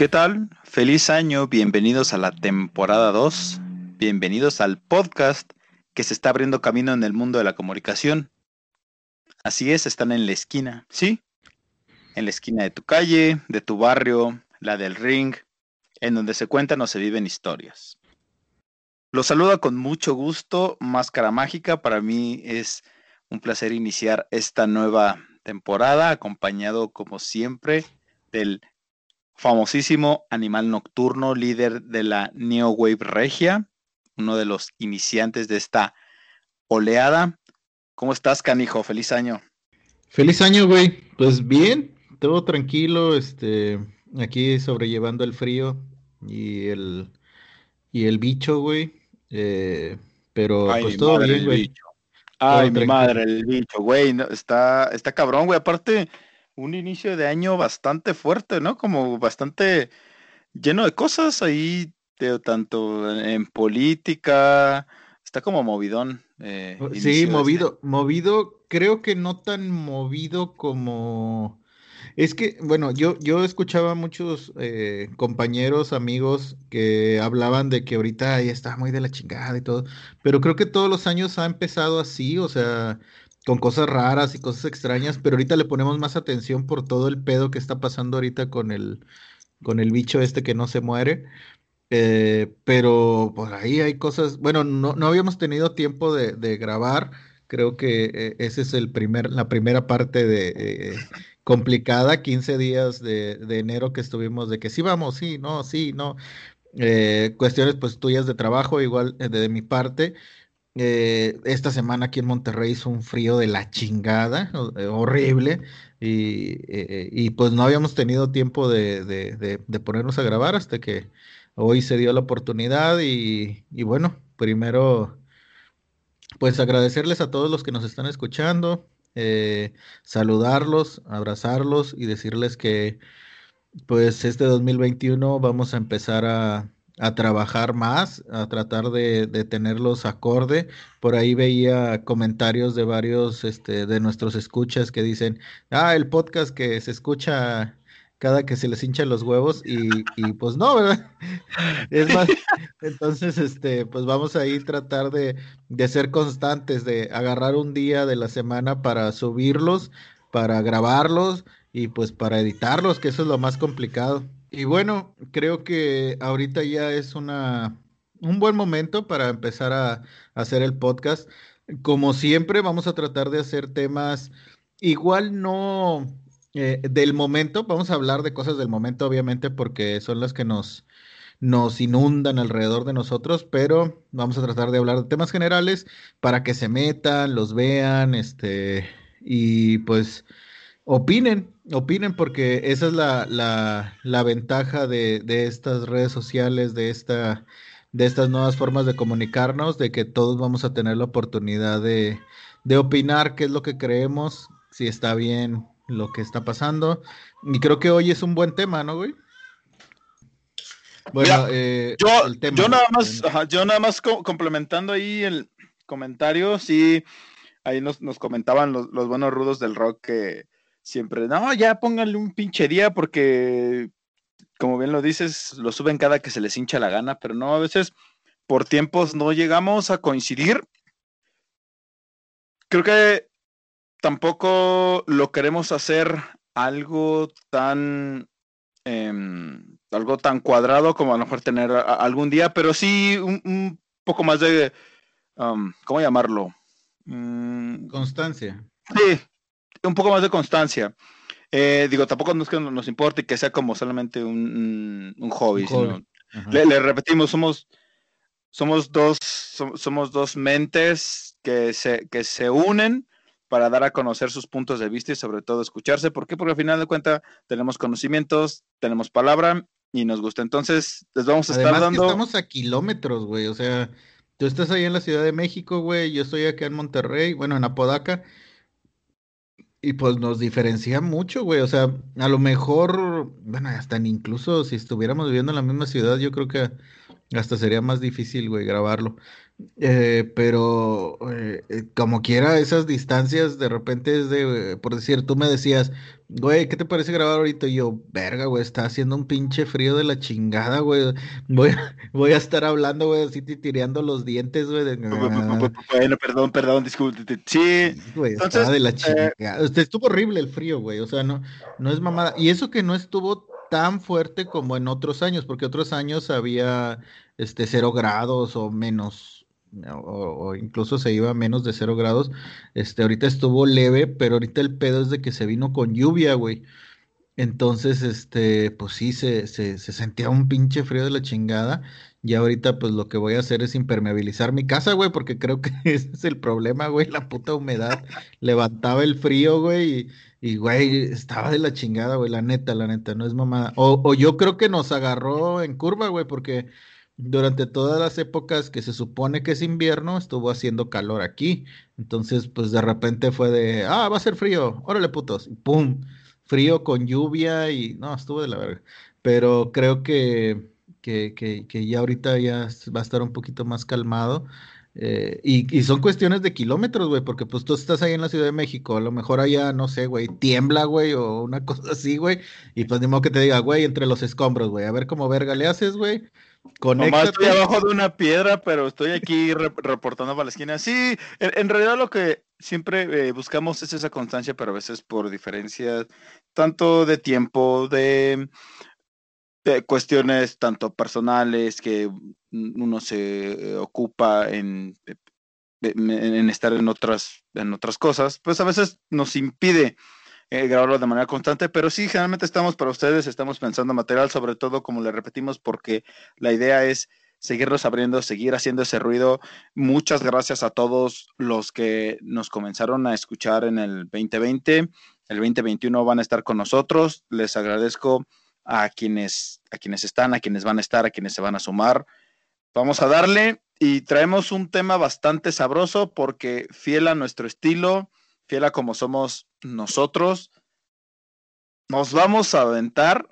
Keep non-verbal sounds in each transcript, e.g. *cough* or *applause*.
¿Qué tal? Feliz año, bienvenidos a la temporada 2, bienvenidos al podcast que se está abriendo camino en el mundo de la comunicación. Así es, están en la esquina, ¿sí? En la esquina de tu calle, de tu barrio, la del ring, en donde se cuentan o se viven historias. Los saluda con mucho gusto, Máscara Mágica. Para mí es un placer iniciar esta nueva temporada, acompañado como siempre del famosísimo animal nocturno, líder de la Neo Wave Regia, uno de los iniciantes de esta oleada. ¿Cómo estás, canijo? Feliz año. Feliz año, güey. Pues bien, todo tranquilo, este, aquí sobrellevando el frío y el y el bicho, güey. Eh, pero Ay, pues todo madre, bien, güey. Ay, mi tranquilo. madre, el bicho, güey. está, está cabrón, güey. Aparte, un inicio de año bastante fuerte, ¿no? Como bastante lleno de cosas ahí, de, tanto en política. Está como movidón. eh, Oh, Sí, este- movido, movido, creo que no tan movido como... Es que, bueno, yo, yo escuchaba a muchos eh, compañeros, amigos que hablaban de que ahorita ya está muy de la chingada y todo, pero creo que todos los años ha empezado así, o sea, con cosas raras y cosas extrañas, pero ahorita le ponemos más atención por todo el pedo que está pasando ahorita con el, con el bicho este que no se muere. Eh, pero por ahí hay cosas, bueno, no, no habíamos tenido tiempo de, de grabar, creo que eh, ese es el primer, la primera parte de eh, complicada, 15 días de, de enero que estuvimos de que sí vamos, sí, no, sí, no, cuestiones pues tuyas de trabajo, igual eh, de, mi parte. Eh, esta semana aquí en Monterrey hizo un frío de la chingada, eh, horrible, y, eh, y pues no habíamos tenido tiempo de, de, ponernos a grabar hasta que Hoy se dio la oportunidad y, bueno, primero, pues agradecerles a todos los que nos están escuchando, saludarlos, abrazarlos y decirles que pues este 2021 vamos a empezar a, a trabajar más, a tratar de, de tenerlos acorde. Por ahí veía comentarios de varios este, de nuestros escuchas que dicen, ah, el podcast que se escucha cada que se les hinchan los huevos y, y pues no, ¿verdad? *laughs* Es más, *laughs* entonces, este, pues vamos a ir tratar de, de ser constantes, de agarrar un día de la semana para subirlos, para grabarlos y pues para editarlos, que eso es lo más complicado. Y bueno, creo que ahorita ya es una, un buen momento para empezar a, hacer el podcast. Como siempre, vamos a tratar de hacer temas igual no eh, del momento, vamos a hablar de cosas del momento, obviamente, porque son las que nos, nos inundan alrededor de nosotros, pero vamos a tratar de hablar de temas generales para que se metan, los vean, este, y pues opinen, opinen, porque esa es la, la, la ventaja de, de estas redes sociales, de esta de estas nuevas formas de comunicarnos, de que todos vamos a tener la oportunidad de, de opinar qué es lo que creemos, si está bien lo que está pasando. Y creo que hoy es un buen tema, ¿no, güey? Bueno, Mira, eh, Yo, el tema. yo nada más, ajá, yo nada más co- complementando ahí el comentario, sí, ahí nos, nos comentaban los, los buenos rudos del rock que siempre, no, ya pónganle un pinche día porque, como bien lo dices, lo suben cada que se les hincha la gana, pero no, a veces por tiempos no llegamos a coincidir. Creo que tampoco lo queremos hacer algo tan em, algo tan cuadrado como a lo mejor tener a- algún día, pero sí un, un poco más de, um, ¿cómo llamarlo? Mm, Constancia. sí, un poco más de constancia. Eh, digo, tampoco no es que nos importe que sea como solamente un, un hobby, Un hobby. sino le, le repetimos, somos somos dos, somos dos mentes que se, que se unen para dar a conocer sus puntos de vista y sobre todo escucharse. ¿Por qué? Porque al final de cuentas tenemos conocimientos, tenemos palabra y nos gusta. Entonces, les vamos a estar dando. estamos a kilómetros, güey. O sea, tú estás ahí en la Ciudad de México, güey. Yo estoy acá en Monterrey, bueno, en Apodaca. Y pues nos diferencia mucho, güey. O sea, a lo mejor, bueno, hasta incluso si estuviéramos viviendo en la misma ciudad, yo creo que hasta sería más difícil, güey, grabarlo. Eh, pero eh, eh, como quiera, esas distancias de repente es de, por decir, tú me decías, güey, ¿qué te parece grabar ahorita? Y yo, verga, güey, está haciendo un pinche frío de la chingada, güey. Voy, *laughs* voy a estar hablando, güey, así tireando los dientes, güey. Bueno, perdón, perdón, disculpe. Sí, güey, entonces, de la chingada. Estuvo horrible el frío, güey, o sea, no, no es mamada. Y eso que no estuvo tan fuerte como en otros años, porque otros años había este cero grados o menos o, incluso se iba a menos de cero grados. Este, ahorita estuvo leve, pero ahorita el pedo es de que se vino con lluvia, güey. Entonces, este, pues sí, se, se, se sentía un pinche frío de la chingada. Y ahorita, pues lo que voy a hacer es impermeabilizar mi casa, güey, porque creo que *laughs* ese es el problema, güey. La puta humedad levantaba el frío, güey, y, güey, estaba de la chingada, güey, la neta, la neta, no es mamada. O, o yo creo que nos agarró en curva, güey, porque durante todas las épocas que se supone que es invierno, estuvo haciendo calor aquí. Entonces, pues de repente fue de, ah, va a ser frío, órale putos, pum, frío con lluvia y no, estuvo de la verga. Pero creo que, que, que, ya ahorita ya va a estar un poquito más calmado. Eh, y, y, son cuestiones de kilómetros, güey, porque pues tú estás ahí en la Ciudad de México, a lo mejor allá, no sé, güey, tiembla, güey, o una *laughs* cosa así, güey, y pues ni modo que te diga, güey, entre los escombros, güey, a ver cómo verga le haces, güey, Nomás estoy abajo de una piedra, pero estoy aquí reportando para la esquina. Sí, en, realidad lo que siempre eh, buscamos es esa constancia, pero a veces por diferencias tanto de tiempo, de, cuestiones tanto personales que uno se ocupa en, en estar en otras, en otras cosas, pues a veces nos impide eh, grabarlo de manera constante, pero sí, generalmente estamos para ustedes, estamos pensando material, sobre todo, como le repetimos, porque la idea es seguirnos abriendo, seguir haciendo ese ruido. Muchas gracias a todos los que nos comenzaron a escuchar en el 2020. El 2021 van a estar con nosotros. Les agradezco a quienes, a quienes están, a quienes van a estar, a quienes se van a sumar. Vamos a darle y traemos un tema bastante sabroso porque fiel a nuestro estilo, fiel a como somos nosotros, nos vamos a aventar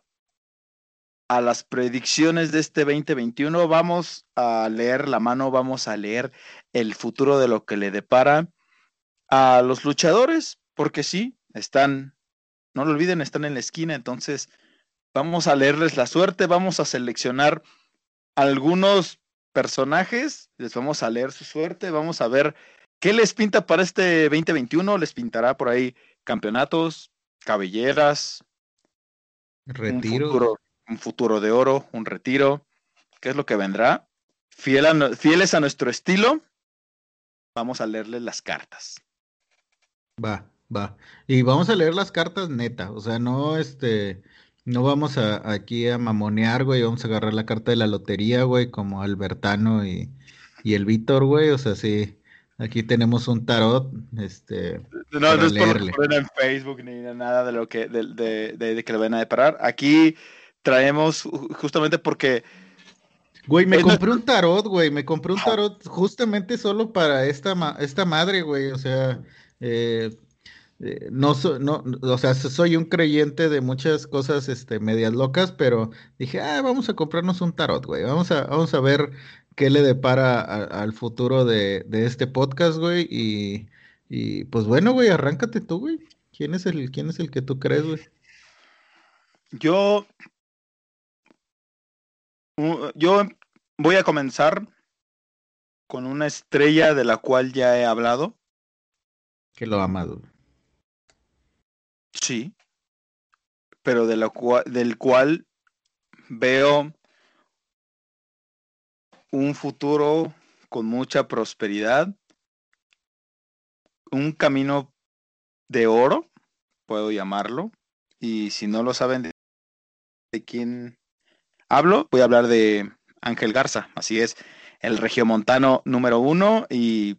a las predicciones de este 2021. Vamos a leer la mano, vamos a leer el futuro de lo que le depara a los luchadores, porque sí, están, no lo olviden, están en la esquina, entonces vamos a leerles la suerte, vamos a seleccionar algunos personajes, les vamos a leer su suerte, vamos a ver ¿Qué les pinta para este 2021? ¿Les pintará por ahí campeonatos, cabelleras, retiro, un futuro, de oro, un retiro? ¿Qué es lo que vendrá? fieles a nuestro estilo, vamos a leerles las cartas. Va, va. Y vamos a leer las cartas neta, o sea, no este, no vamos a, aquí a mamonear, güey, vamos a agarrar la carta de la lotería, güey, como Albertano y, y el Víctor, güey, o sea, sí, Aquí tenemos un tarot, este. No, no es por en Facebook ni nada de lo que de, de, que le van a deparar. Aquí traemos justamente porque. Güey, me compré un tarot, güey. Me compré un tarot justamente solo para esta, esta madre, güey. O sea, eh, eh, no, no, o sea, soy un creyente de muchas cosas, este, medias locas, pero dije, ah, vamos a comprarnos un tarot, güey. Vamos a, vamos a ver qué le depara al futuro de, este podcast, güey. Y, pues bueno, güey, arráncate tú, güey. ¿Quién es el, quién es el que tú crees, güey? Yo. Yo voy a comenzar con una estrella de la cual ya he hablado. Que lo amado. Sí. Pero de la cual, del cual veo un futuro con mucha prosperidad, un camino de oro, puedo llamarlo, y si no lo saben de, quién hablo, voy a hablar de Ángel Garza, así es. el regiomontano número uno y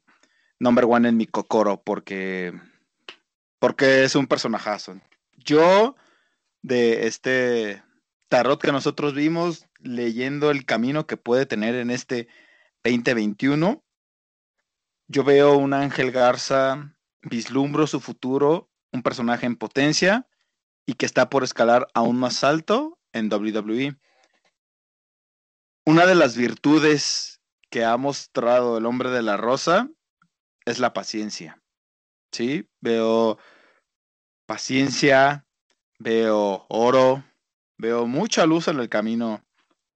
number one en mi cocoro, porque, porque es un personajazo. Yo, de este tarot que nosotros vimos, leyendo el camino que puede tener en este 2021, yo veo un Ángel Garza, vislumbro su futuro, un personaje en potencia y que está por escalar aún más alto en WWE. Una de las virtudes que ha mostrado el hombre de la rosa es la paciencia. ¿Sí? Veo paciencia, veo oro, veo mucha luz en el camino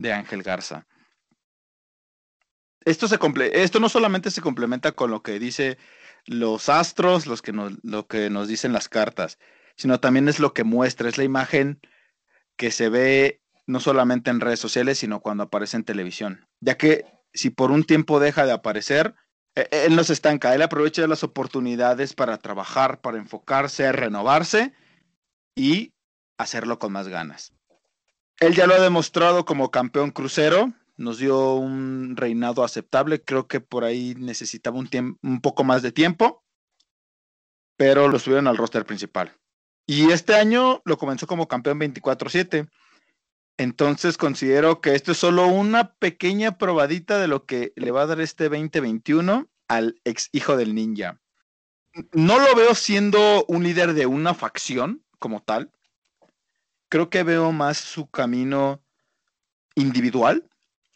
de Ángel Garza. Esto, se esto no solamente se complementa con lo que dice los astros, los que nos, lo que nos dicen las cartas, sino también es lo que muestra, es la imagen que se ve no solamente en redes sociales, sino cuando aparece en televisión. Ya que si por un tiempo deja de aparecer, e, e, él no se estanca, él aprovecha las oportunidades para trabajar, para enfocarse, renovarse y hacerlo con más ganas. Él ya lo ha demostrado como campeón crucero, nos dio un reinado aceptable, creo que por ahí necesitaba un, un poco más de tiempo, pero lo subieron al roster principal. Y este año lo comenzó como campeón 24-7. Entonces considero que esto es solo una pequeña probadita de lo que le va a dar este 2021 al ex hijo del ninja. No lo veo siendo un líder de una facción como tal. Creo que veo más su camino individual,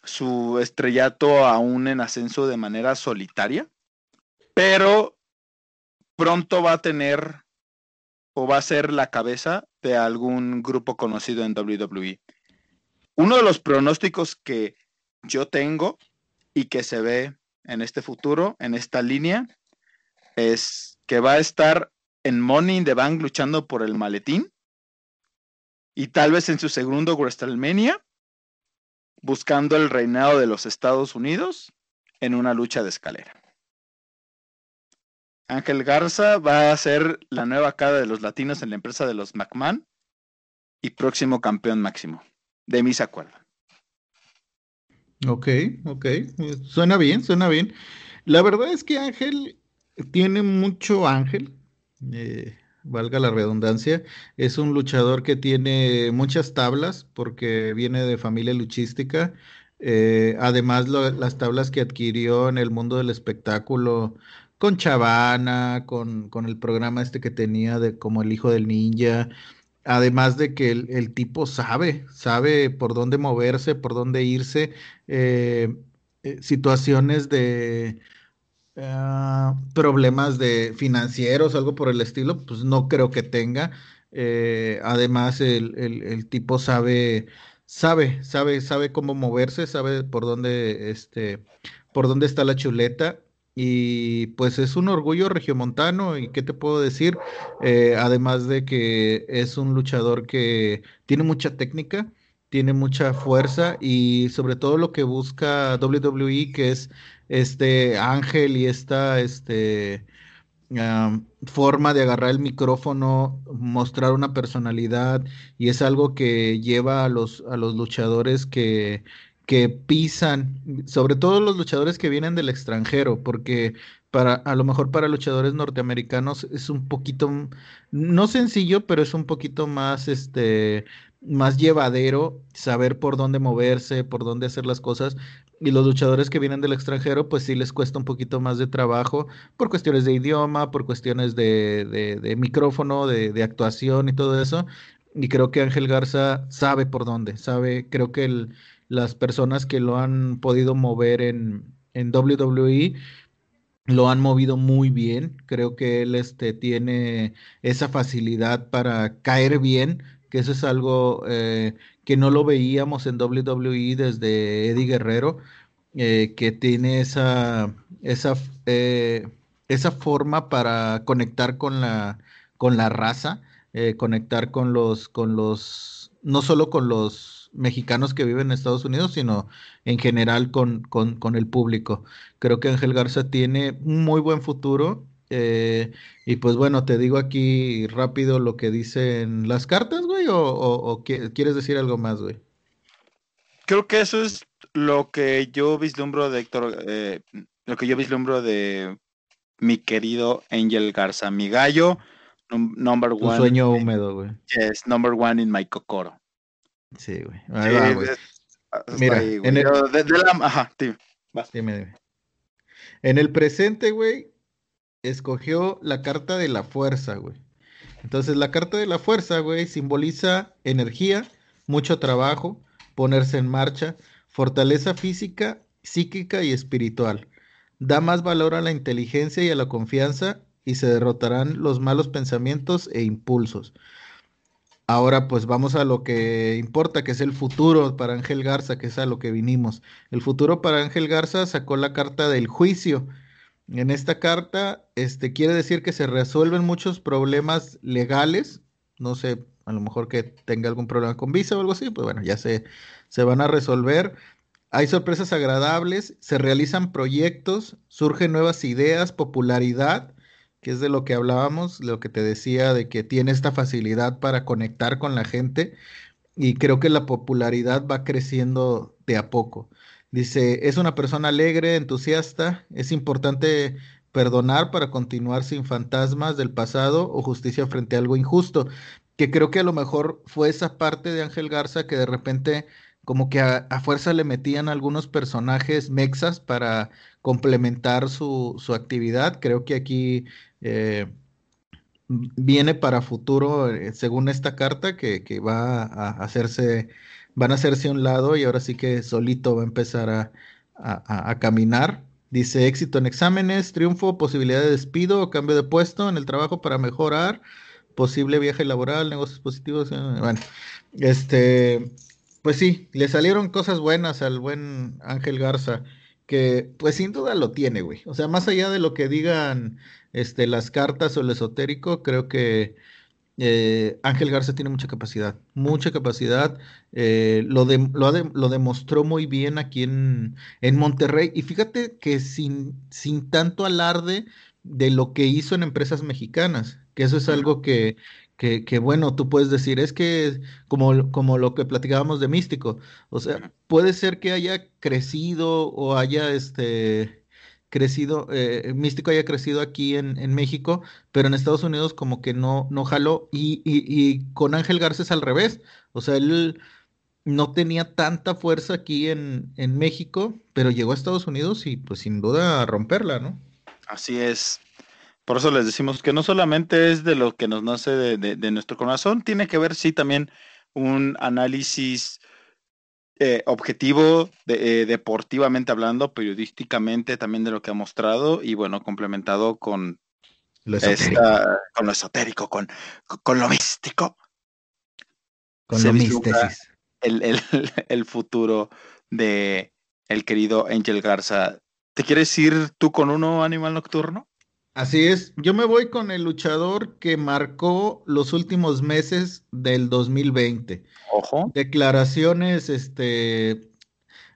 su estrellato aún en ascenso de manera solitaria, pero pronto va a tener o va a ser la cabeza de algún grupo conocido en WWE uno de los pronósticos que yo tengo y que se ve en este futuro, en esta línea, es que va a estar en Money in the Bank luchando por el maletín y tal vez en su segundo WrestleMania buscando el reinado de los Estados Unidos en una lucha de escalera. Ángel Garza va a ser la nueva cara de los latinos en la empresa de los McMahon y próximo campeón máximo de mí se acuerda. Ok, ok. Suena bien, suena bien. La verdad es que Ángel tiene mucho ángel, eh, valga la redundancia. Es un luchador que tiene muchas tablas porque viene de familia luchística. Eh, además, las tablas que adquirió en el mundo del espectáculo con Chavana, con, con el programa este que tenía de como el hijo del ninja. Además de que el, tipo sabe, sabe por dónde moverse, por dónde irse, eh, eh, situaciones de ah, problemas de financieros, algo por el estilo, pues no creo que tenga. Eh, además, el, tipo sabe, sabe, sabe, sabe cómo moverse, sabe por dónde, este, por dónde está la chuleta y pues es un orgullo regiomontano y qué te puedo decir, eh, además de que es un luchador que tiene mucha técnica, tiene mucha fuerza y sobre todo lo que busca WWE, que es este ángel y esta este, forma de agarrar el micrófono, mostrar una personalidad y es algo que lleva a los, a los luchadores que que pisan, sobre todo los luchadores que vienen del extranjero, porque para a lo mejor para luchadores norteamericanos es un poquito no sencillo, pero es un poquito más este más llevadero saber por dónde moverse, por dónde hacer las cosas. Y los luchadores que vienen del extranjero, pues sí les cuesta un poquito más de trabajo por cuestiones de idioma, por cuestiones de, de, micrófono, de, actuación y todo eso. Y creo que Ángel Garza sabe por dónde, sabe, creo que el, las personas que lo han podido mover en, en WWE lo han movido muy bien. Creo que él este, tiene esa facilidad para caer bien, que eso es algo eh, que no lo veíamos en WWE desde Eddie Guerrero, eh, que tiene esa, esa, eh, esa forma para conectar con la, con la raza, conectar con los, con los, no solo con los mexicanos que viven en Estados Unidos, sino en general con, con, el público. Creo que Ángel Garza tiene un muy buen futuro. Eh, y pues bueno, te digo aquí rápido lo que dicen las cartas, güey, o, quieres decir algo más, güey. Creo que eso es lo que yo vislumbro de Héctor, eh, lo que yo vislumbro de mi querido Angel Garza, mi gallo, number one. sueño húmedo, güey. Yes, number one in my cocoro. Sí, güey. Sí, Ahí va, güey. es- hasta Mira, ahí, güey. en el- Yo de- de la- ajá. Dime, dime. En el presente, güey, escogió la carta de la fuerza, güey. Entonces, la carta de la fuerza, güey, simboliza energía, mucho trabajo, ponerse en marcha, fortaleza física, psíquica y espiritual. Da más valor a la inteligencia y a la confianza y se derrotarán los malos pensamientos e impulsos. Ahora, pues vamos a lo que importa, que es el futuro para Ángel Garza, que es a lo que vinimos. El futuro para Ángel Garza sacó la carta del juicio. En esta carta, este quiere decir que se resuelven muchos problemas legales. No sé, a lo mejor que tenga algún problema con visa o algo así, pues bueno, ya se, se van a resolver. Hay sorpresas agradables, se realizan proyectos, surgen nuevas ideas, popularidad, que es de lo que hablábamos, lo que te decía de que tiene esta facilidad para conectar con la gente y creo que la popularidad va creciendo de a poco. Dice, es una persona alegre, entusiasta, es importante perdonar para continuar sin fantasmas del pasado o justicia frente a algo injusto, que creo que a lo mejor fue esa parte de Ángel Garza que de repente como que a, fuerza le metían algunos personajes mexas para complementar su, su actividad. Creo que aquí eh, viene para futuro, eh, según esta carta, que, que va a hacerse van a hacerse a un lado y ahora sí que solito va a empezar a, a, caminar. Dice éxito en exámenes, triunfo, posibilidad de despido cambio de puesto en el trabajo para mejorar, posible viaje laboral, negocios positivos. eh, Bueno, este, pues sí, le salieron cosas buenas al buen Ángel Garza, que pues sin duda lo tiene, güey. O sea, más allá de lo que digan este, las cartas o el esotérico, creo que eh, Ángel Garza tiene mucha capacidad, mucha capacidad. eh, lo, de, lo, de, lo, demostró muy bien aquí en, en, Monterrey. Y fíjate que sin, sin tanto alarde de lo que hizo en empresas mexicanas, que eso es algo que, que, que bueno, tú puedes decir, es que como, como lo que platicábamos de Místico, o sea, puede ser que haya crecido o haya este crecido, eh, Místico haya crecido aquí en, en, México, pero en Estados Unidos como que no, no jaló. Y, y, con Ángel Garza es al revés. O sea, él no tenía tanta fuerza aquí en, en, México, pero llegó a Estados Unidos y pues sin duda a romperla, ¿no? Así es. Por eso les decimos que no solamente es de lo que nos nace de, de, de nuestro corazón, tiene que ver, sí, también un análisis eh, objetivo, de, eh, deportivamente hablando, periodísticamente también de lo que ha mostrado y bueno, complementado con lo esta, con lo esotérico, con, con lo místico. Con lo místesis. El, el, *laughs* el, futuro de el querido Angel Garza. ¿Te quieres ir tú con uno, Animal Nocturno? Así es, yo me voy con el luchador que marcó los últimos meses del 2020. Ojo. Declaraciones, este,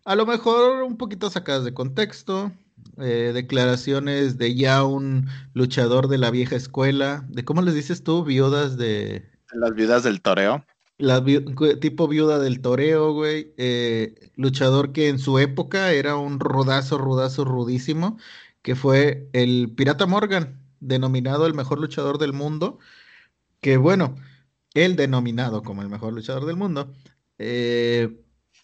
a lo mejor un poquito sacadas de contexto, eh, declaraciones de ya un luchador de la vieja escuela, de cómo les dices tú, viudas de... Las viudas del toreo. La vi tipo viuda del toreo, güey. Eh, luchador que en su época era un rudazo, rudazo, rudísimo que fue el Pirata Morgan, denominado el mejor luchador del mundo, que bueno, él denominado como el mejor luchador del mundo, eh,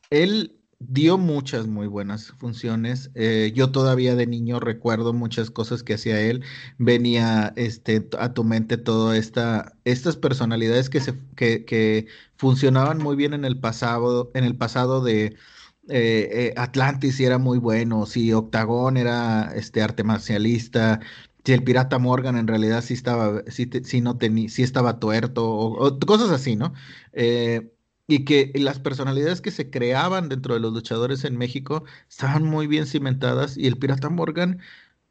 él dio muchas muy buenas funciones. Eh, yo todavía de niño recuerdo muchas cosas que hacía él. Venía este, a tu mente todas esta, estas personalidades que, se, que, que funcionaban muy bien en el pasado, en el pasado de eh, eh, Atlantis era muy bueno, si Octagón era este arte marcialista, si el pirata Morgan en realidad sí estaba, sí, te, sí no tenía, sí estaba tuerto, o, o, cosas así, ¿no? Eh, y que las personalidades que se creaban dentro de los luchadores en México estaban muy bien cimentadas y el pirata Morgan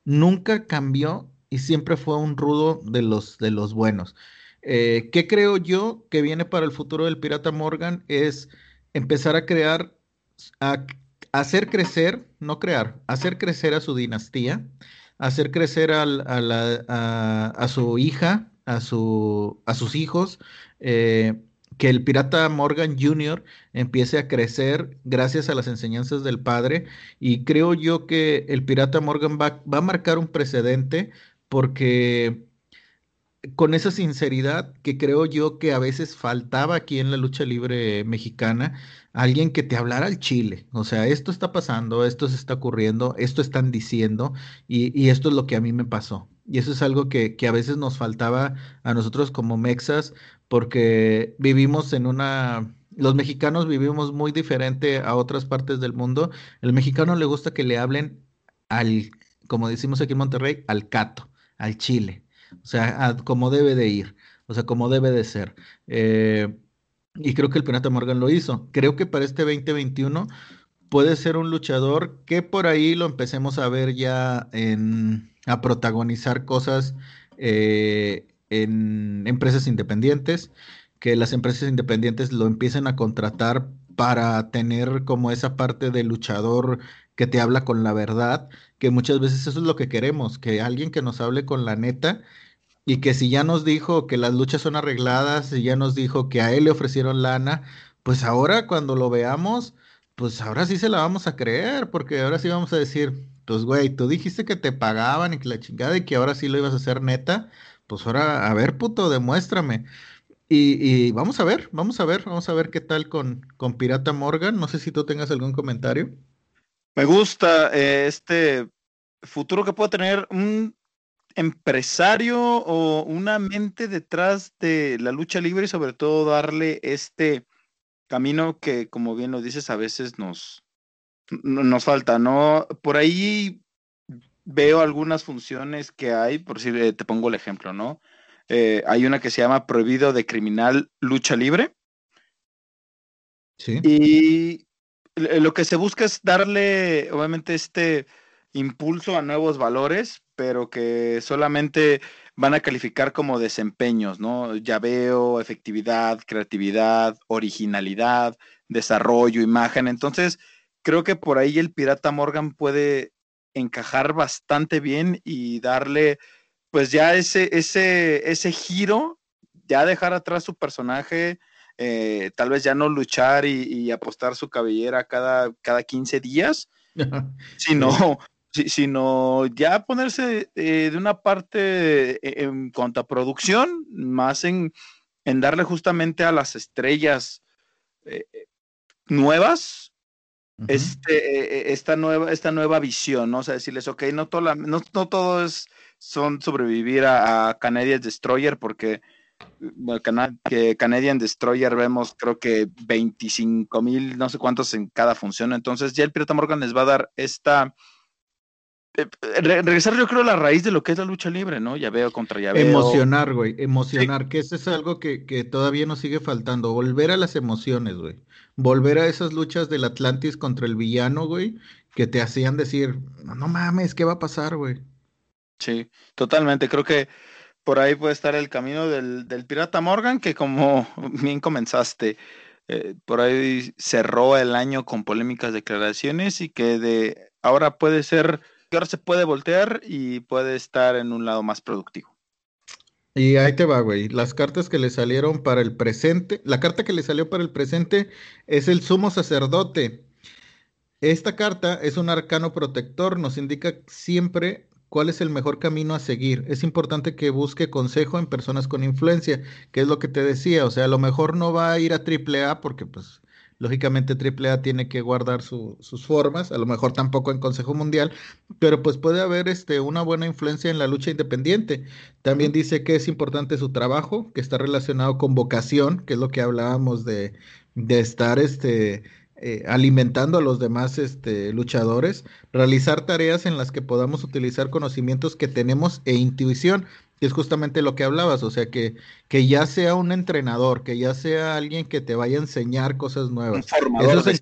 nunca cambió y siempre fue un rudo de los, de los buenos. Eh, ¿Qué creo yo que viene para el futuro del pirata Morgan? Es empezar a crear a hacer crecer, no crear, hacer crecer a su dinastía, hacer crecer al, a, a, su hija, a, su, a sus hijos, eh, que el pirata Morgan Jr. empiece a crecer gracias a las enseñanzas del padre y creo yo que el pirata Morgan va, va a marcar un precedente porque con esa sinceridad que creo yo que a veces faltaba aquí en la lucha libre mexicana, alguien que te hablara al chile. O sea, esto está pasando, esto se está ocurriendo, esto están diciendo y, y esto es lo que a mí me pasó. Y eso es algo que, que, a veces nos faltaba a nosotros como mexas, porque vivimos en una... Los mexicanos vivimos muy diferente a otras partes del mundo. El mexicano le gusta que le hablen al, como decimos aquí en Monterrey, al cato, al chile. O sea, como debe de ir, o sea, como debe de ser. Eh, y creo que el Pirata Morgan lo hizo. Creo que para este 2021 puede ser un luchador que por ahí lo empecemos a ver ya en, a protagonizar cosas eh, en empresas independientes, que las empresas independientes lo empiecen a contratar para tener como esa parte de luchador que te habla con la verdad, que muchas veces eso es lo que queremos, que alguien que nos hable con la neta y que si ya nos dijo que las luchas son arregladas, y ya nos dijo que a él le ofrecieron lana, pues ahora cuando lo veamos, pues ahora sí se la vamos a creer, porque ahora sí vamos a decir, pues güey, tú dijiste que te pagaban y que la chingada y que ahora sí lo ibas a hacer neta, pues ahora, a ver, puto, demuéstrame. Y, y, vamos a ver, vamos a ver, vamos a ver qué tal con, con Pirata Morgan. No sé si tú tengas algún comentario. Me gusta eh, este futuro que pueda tener un empresario o una mente detrás de la lucha libre y sobre todo darle este camino que, como bien lo dices, a veces nos, nos falta, ¿no? Por ahí veo algunas funciones que hay, por si te pongo el ejemplo, ¿no? Eh, hay una que se llama Prohibido de Criminal Lucha Libre. Sí. Y lo que se busca es darle, obviamente, este impulso a nuevos valores, pero que solamente van a calificar como desempeños, ¿no? Llaveo, efectividad, creatividad, originalidad, desarrollo, imagen. Entonces, creo que por ahí el Pirata Morgan puede encajar bastante bien y darle, pues ya ese, ese, ese giro, ya dejar atrás su personaje, eh, tal vez ya no luchar y, y, apostar su cabellera cada, cada 15 días, sino sino ya ponerse eh, de una parte eh, en cuanto a producción, más en, en darle justamente a las estrellas eh, nuevas este, esta, nueva, esta nueva visión, ¿no? O sea, decirles, ok, no, toda no, no todo es son sobrevivir a, Canadian Destroyer, porque que Canadian Destroyer vemos creo que 25 mil, no sé cuántos en cada función, entonces ya el Pirata Morgan les va a dar esta eh, regresar yo creo a la raíz de lo que es la lucha libre, ¿no? Ya veo contra ya veo. Emocionar, güey, emocionar, que eso es algo que, que, todavía nos sigue faltando, volver a las emociones, güey. Volver a esas luchas del Atlantis contra el villano, güey, que te hacían decir, no, no mames, ¿qué va a pasar, güey? Sí, totalmente, creo que por ahí puede estar el camino del, del Pirata Morgan, que como *laughs* bien comenzaste, eh, por ahí cerró el año con polémicas declaraciones y que de ahora puede ser que ahora se puede voltear y puede estar en un lado más productivo. Y ahí te va, güey. Las cartas que le salieron para el presente, la carta que le salió para el presente es el sumo sacerdote. Esta carta es un arcano protector, nos indica siempre cuál es el mejor camino a seguir. Es importante que busque consejo en personas con influencia, que es lo que te decía, o sea, a lo mejor no va a ir a AAA porque pues Lógicamente AAA tiene que guardar sus formas, a lo mejor tampoco en Consejo Mundial, pero pues puede haber este, una buena influencia en la lucha independiente. También dice que es importante su trabajo, que está relacionado con vocación, que es lo que hablábamos de, de estar este, eh, alimentando a los demás este, luchadores, realizar tareas en las que podamos utilizar conocimientos que tenemos e intuición es justamente lo que hablabas, o sea, que, que ya sea un entrenador, que ya sea alguien que te vaya a enseñar cosas nuevas. Un formador de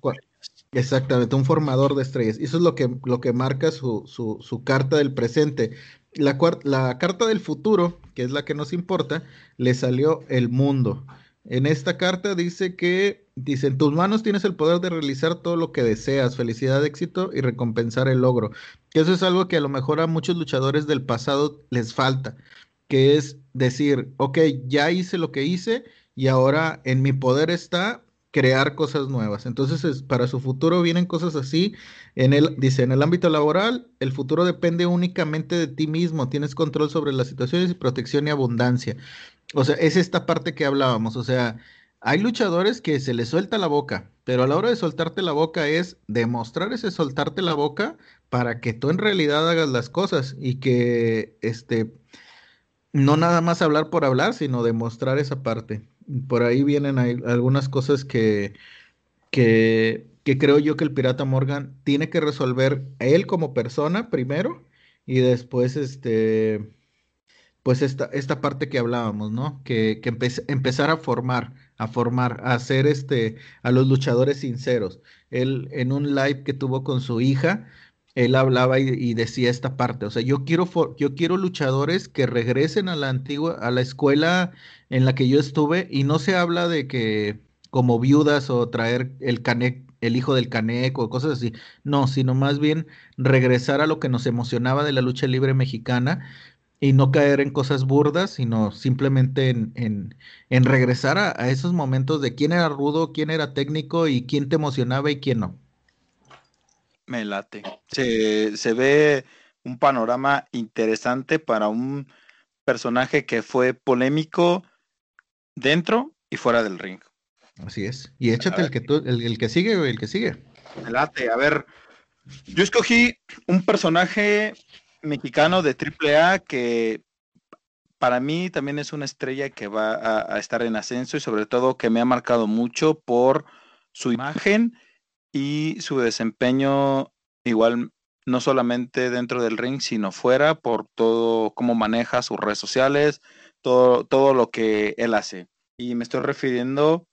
Exactamente, un formador de estrellas. Eso es lo que, lo que marca su, su, su carta del presente. La, la carta del futuro, que es la que nos importa, le salió el mundo. En esta carta dice que, dice, en tus manos tienes el poder de realizar todo lo que deseas, felicidad, éxito y recompensar el logro. Que eso es algo que a lo mejor a muchos luchadores del pasado les falta que es decir, ok, ya hice lo que hice y ahora en mi poder está crear cosas nuevas. Entonces, para su futuro vienen cosas así. En el, dice, en el ámbito laboral, el futuro depende únicamente de ti mismo. Tienes control sobre las situaciones y protección y abundancia. O sea, es esta parte que hablábamos. O sea, hay luchadores que se les suelta la boca, pero a la hora de soltarte la boca es demostrar ese soltarte la boca para que tú en realidad hagas las cosas y que este no nada más hablar por hablar, sino demostrar esa parte por ahí vienen algunas cosas que, que, creo yo que el pirata Morgan tiene que resolver él como persona primero y después este pues esta, esta parte que hablábamos, ¿no? Que, que empezar a formar, a formar, a hacer este, a los luchadores sinceros. Él en un live que tuvo con su hija, él hablaba y, decía esta parte, o sea, yo quiero, yo quiero luchadores que regresen a la antigua, a la escuela en la que yo estuve y no se habla de que como viudas o traer el canec, el hijo del caneco o cosas así, no, sino más bien regresar a lo que nos emocionaba de la lucha libre mexicana y no caer en cosas burdas, sino simplemente en, en, regresar a, a esos momentos de quién era rudo, quién era técnico y quién te emocionaba y quién no. Me late. Se, se ve un panorama interesante para un personaje que fue polémico dentro y fuera del ring. Así es. Y échate el que, tú, el, que sigue, el que sigue. Me late. A ver, yo escogí un personaje mexicano de AAA que para mí también es una estrella que va a, a, estar en ascenso y sobre todo que me ha marcado mucho por su imagen y su desempeño igual no solamente dentro del ring, sino fuera por todo cómo maneja sus redes sociales, todo, todo lo que él hace. Y me estoy refiriendo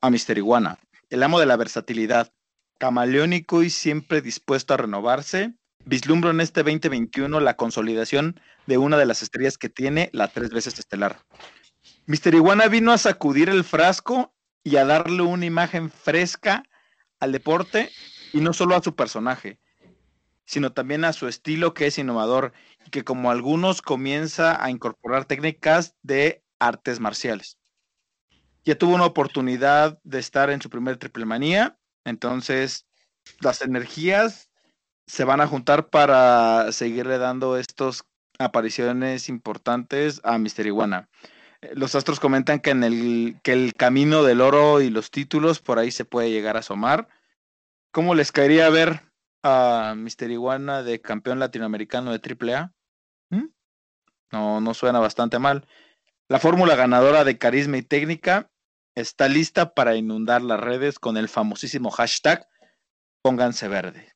a Mister Iguana, el amo de la versatilidad, camaleónico y siempre dispuesto a renovarse. Vislumbro en este 2021 la consolidación de una de las estrellas que tiene la tres veces estelar. Mister Iguana vino a sacudir el frasco y a darle una imagen fresca al deporte y no solo a su personaje, sino también a su estilo que es innovador y que como algunos comienza a incorporar técnicas de artes marciales. Ya tuvo una oportunidad de estar en su primer triple manía, entonces las energías se van a juntar para seguirle dando estas apariciones importantes a Mister Iguana. Los astros comentan que en el, que el camino del oro y los títulos por ahí se puede llegar a asomar. ¿Cómo les caería ver a Mister Iguana de campeón latinoamericano de AAA? ¿Mm? No, no suena bastante mal. La fórmula ganadora de carisma y técnica está lista para inundar las redes con el famosísimo hashtag Pónganse verde.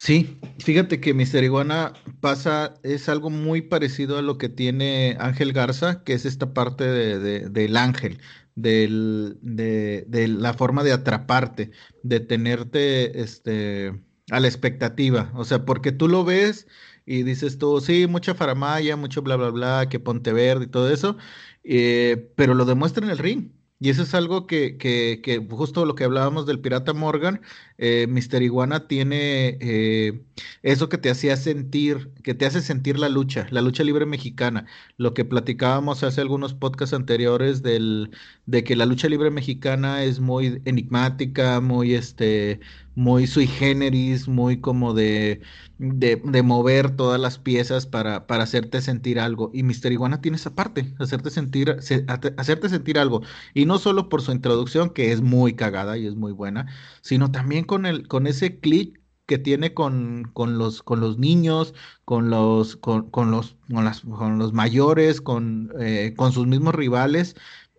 Sí, fíjate que Mister Iguana pasa, es algo muy parecido a lo que tiene Ángel Garza, que es esta parte de, del ángel, del, de, de, la forma de atraparte, de tenerte este, a la expectativa. O sea, porque tú lo ves y dices tú, sí, mucha faramaya, mucho bla, bla, bla, que ponte verde y todo eso, eh, pero lo demuestra en el ring. Y eso es algo que, que, que, justo lo que hablábamos del pirata Morgan, eh, Iguana tiene eh, eso que te hacía sentir, que te hace sentir la lucha, la lucha libre mexicana. Lo que platicábamos hace algunos podcasts anteriores del, de que la lucha libre mexicana es muy enigmática, muy este, muy sui generis, muy como de, de, mover todas las piezas para, para, hacerte sentir algo. Y Mister Iguana tiene esa parte, hacerte sentir, hacerte sentir algo. Y no solo por su introducción, que es muy cagada y es muy buena, sino también con, el, con ese clic que tiene con, con, los, con los niños, con los, con, con los, con, las, con los mayores, con, eh, con sus mismos rivales,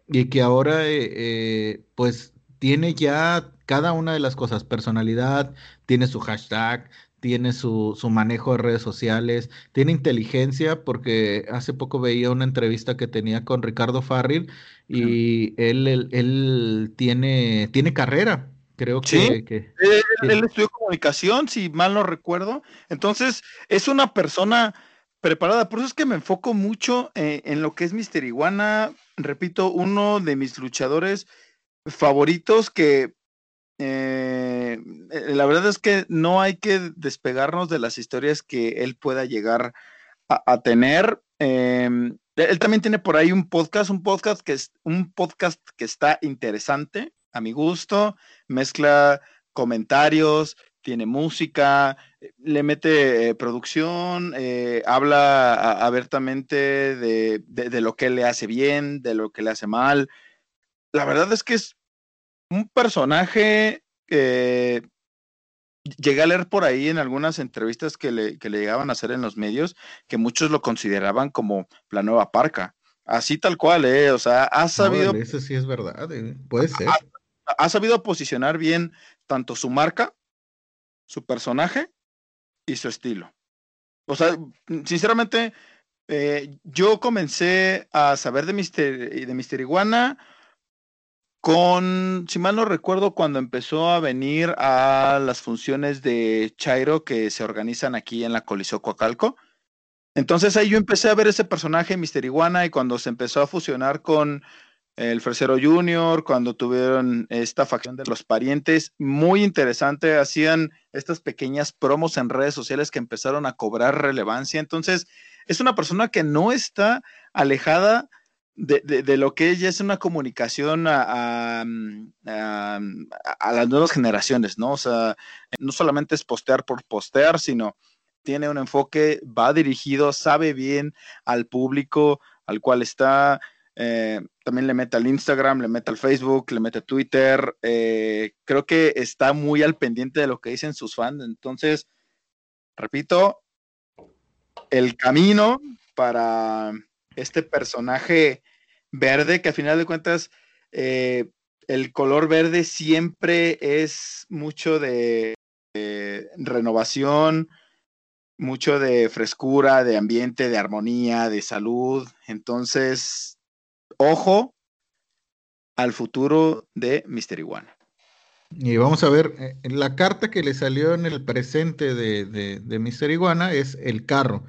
y que ahora eh, eh, pues tiene ya cada una de las cosas, personalidad, tiene su hashtag, tiene su, su, manejo de redes sociales, tiene inteligencia, porque hace poco veía una entrevista que tenía con Ricardo Farril y él, él, tiene, tiene carrera. Creo que, que, él, estudió comunicación, si mal no recuerdo. Entonces, es una persona preparada. Por eso es que me enfoco mucho eh, en lo que es Mister Iguana. Repito, uno de mis luchadores favoritos que eh, eh, la verdad es que no hay que despegarnos de las historias que él pueda llegar a, tener. Em, él también tiene por ahí un podcast, un podcast que es un podcast que está interesante a mi gusto, mezcla comentarios, tiene música, le mete eh, producción, habla abiertamente de, lo que le hace bien, de lo que le hace mal. La verdad es que es un personaje que llegué a leer por ahí en algunas entrevistas que le, llegaban a hacer en los medios, que muchos lo consideraban como la nueva parca. Así tal cual, ¿eh? O sea, ha sabido... eso sí es verdad, ¿eh? puede ser. ha sabido posicionar bien tanto su marca su personaje y su estilo. O sea, sinceramente, eh, yo comencé a saber de Mister, de Mister Iguana con, si mal no recuerdo, cuando empezó a venir a las funciones de Chairo que se organizan aquí en la Coliseo Coacalco. Entonces ahí yo empecé a ver ese personaje, Mister Iguana, y cuando se empezó a fusionar con el Fresero Junior, cuando tuvieron esta facción de los parientes, muy interesante, hacían estas pequeñas promos en redes sociales que empezaron a cobrar relevancia. Entonces, es una persona que no está alejada de, lo que ella es una comunicación a, a, las nuevas generaciones, ¿no? O sea, no solamente es postear por postear, sino tiene un enfoque, va dirigido, sabe bien al público al cual está eh, también le mete al Instagram, le mete al Facebook, le mete a Twitter. Eh, creo que está muy al pendiente de lo que dicen sus fans. Entonces, repito, el camino para este personaje verde, que a final de cuentas, eh, el color verde siempre es mucho de renovación, mucho de frescura, de ambiente, de armonía, de salud. Entonces, ojo al futuro de Mister Iguana. Y vamos a ver, eh, la carta que le salió en el presente de, de, Mister Iguana es el carro.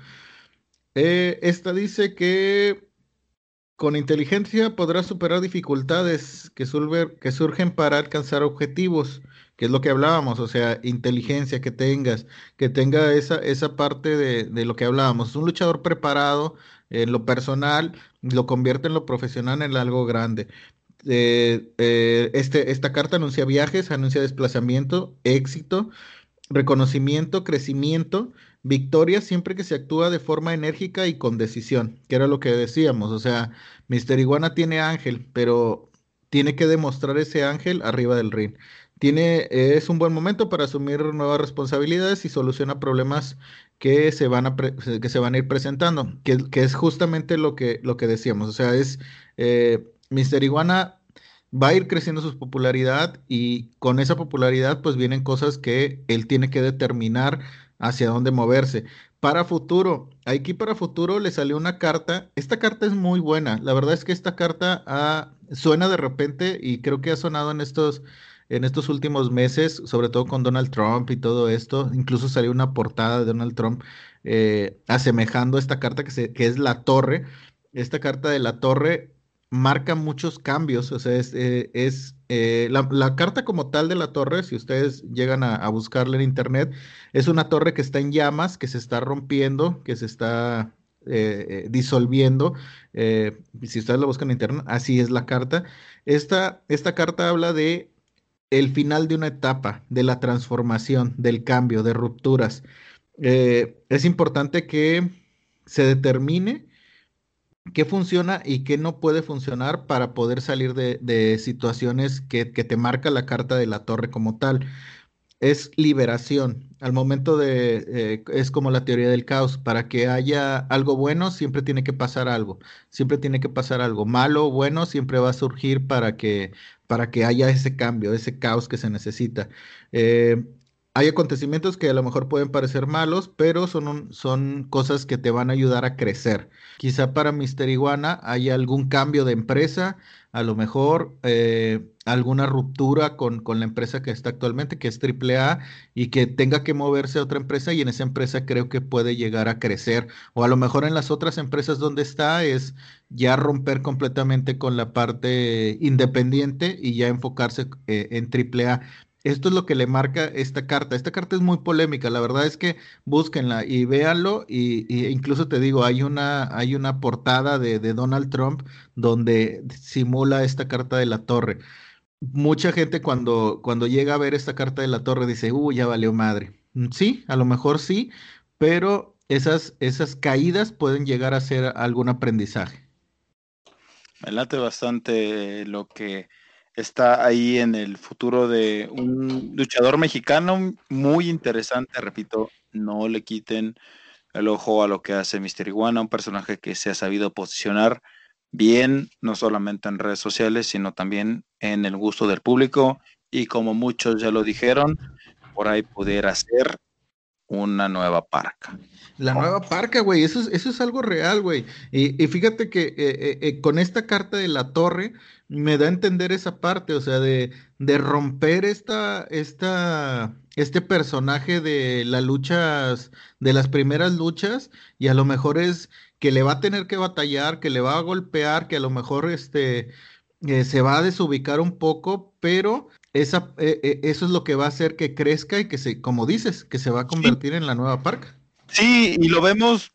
Eh, esta dice que con inteligencia podrás superar dificultades que, surgen para alcanzar objetivos, que es lo que hablábamos, o sea, inteligencia que tengas, que tenga esa, esa parte de, de lo que hablábamos. Un luchador preparado en lo personal, lo convierte en lo profesional en algo grande. Eh, eh, este, esta carta anuncia viajes, anuncia desplazamiento, éxito, reconocimiento, crecimiento, victoria siempre que se actúa de forma enérgica y con decisión, que era lo que decíamos. O sea, Mister Iguana tiene ángel, pero tiene que demostrar ese ángel arriba del ring. Tiene, es un buen momento para asumir nuevas responsabilidades y soluciona problemas que se van a, que se van a ir presentando, que, es justamente lo que, lo que decíamos. O sea, es eh, Iguana va a ir creciendo su popularidad y con esa popularidad pues vienen cosas que él tiene que determinar hacia dónde moverse. Para futuro, aquí para futuro le salió una carta. Esta carta es muy buena. La verdad es que esta carta suena de repente y creo que ha sonado en estos en estos últimos meses, sobre todo con Donald Trump y todo esto, incluso salió una portada de Donald Trump eh, asemejando esta carta que, es la torre. Esta carta de la torre marca muchos cambios, o sea, es, eh, eh, la, carta como tal de la torre, si ustedes llegan a, buscarla en internet, es una torre que está en llamas, que se está rompiendo, que se está disolviendo. si ustedes lo buscan en internet, así es la carta. Esta, esta carta habla de el final de una etapa, de la transformación, del cambio, de rupturas. Eh, es importante que se determine qué funciona y qué no puede funcionar para poder salir de, situaciones que, te marca la carta de la torre como tal. Es liberación. Al momento de, eh, es como la teoría del caos, para que haya algo bueno siempre tiene que pasar algo, siempre tiene que pasar algo malo bueno, siempre va a surgir para que, para que haya ese cambio, ese caos que se necesita. Eh, hay acontecimientos que a lo mejor pueden parecer malos, pero son, son cosas que te van a ayudar a crecer. Quizá para Mister Iguana haya algún cambio de empresa, a lo mejor eh, alguna ruptura con, con, la empresa que está actualmente, que es AAA, y que tenga que moverse a otra empresa y en esa empresa creo que puede llegar a crecer. O a lo mejor en las otras empresas donde está es ya romper completamente con la parte independiente y ya enfocarse eh, en AAA. Esto es lo que le marca esta carta. Esta carta es muy polémica, la verdad es que búsquenla y véanlo y, incluso te digo, hay una, hay una portada de, Donald Trump donde simula esta carta de la torre. Mucha gente cuando, cuando llega a ver esta carta de la torre dice, uh, ya valió madre. Mm, sí, a lo mejor sí, pero esas, esas caídas pueden llegar a ser algún aprendizaje. Me late bastante lo que está ahí en el futuro de un luchador mexicano muy interesante, repito, no le quiten el ojo a lo que hace Mister Iguana, un personaje que se ha sabido posicionar bien, no solamente en redes sociales, sino también en el gusto del público y como muchos ya lo dijeron, por ahí poder hacer una nueva parca. La nueva parca, güey, eso es, eso es algo real, güey. Y, fíjate que eh, eh, eh, con esta carta de la torre me da a entender esa parte, o sea, de, de romper esta, esta, este personaje de las luchas, de las primeras luchas, y a lo mejor es que le va a tener que batallar, que le va a golpear, que a lo mejor este, se va a desubicar un poco, pero esa, eh, eh, eso es lo que va a hacer que crezca y que se, como dices, que se va a convertir en la nueva parca. Sí, y lo vemos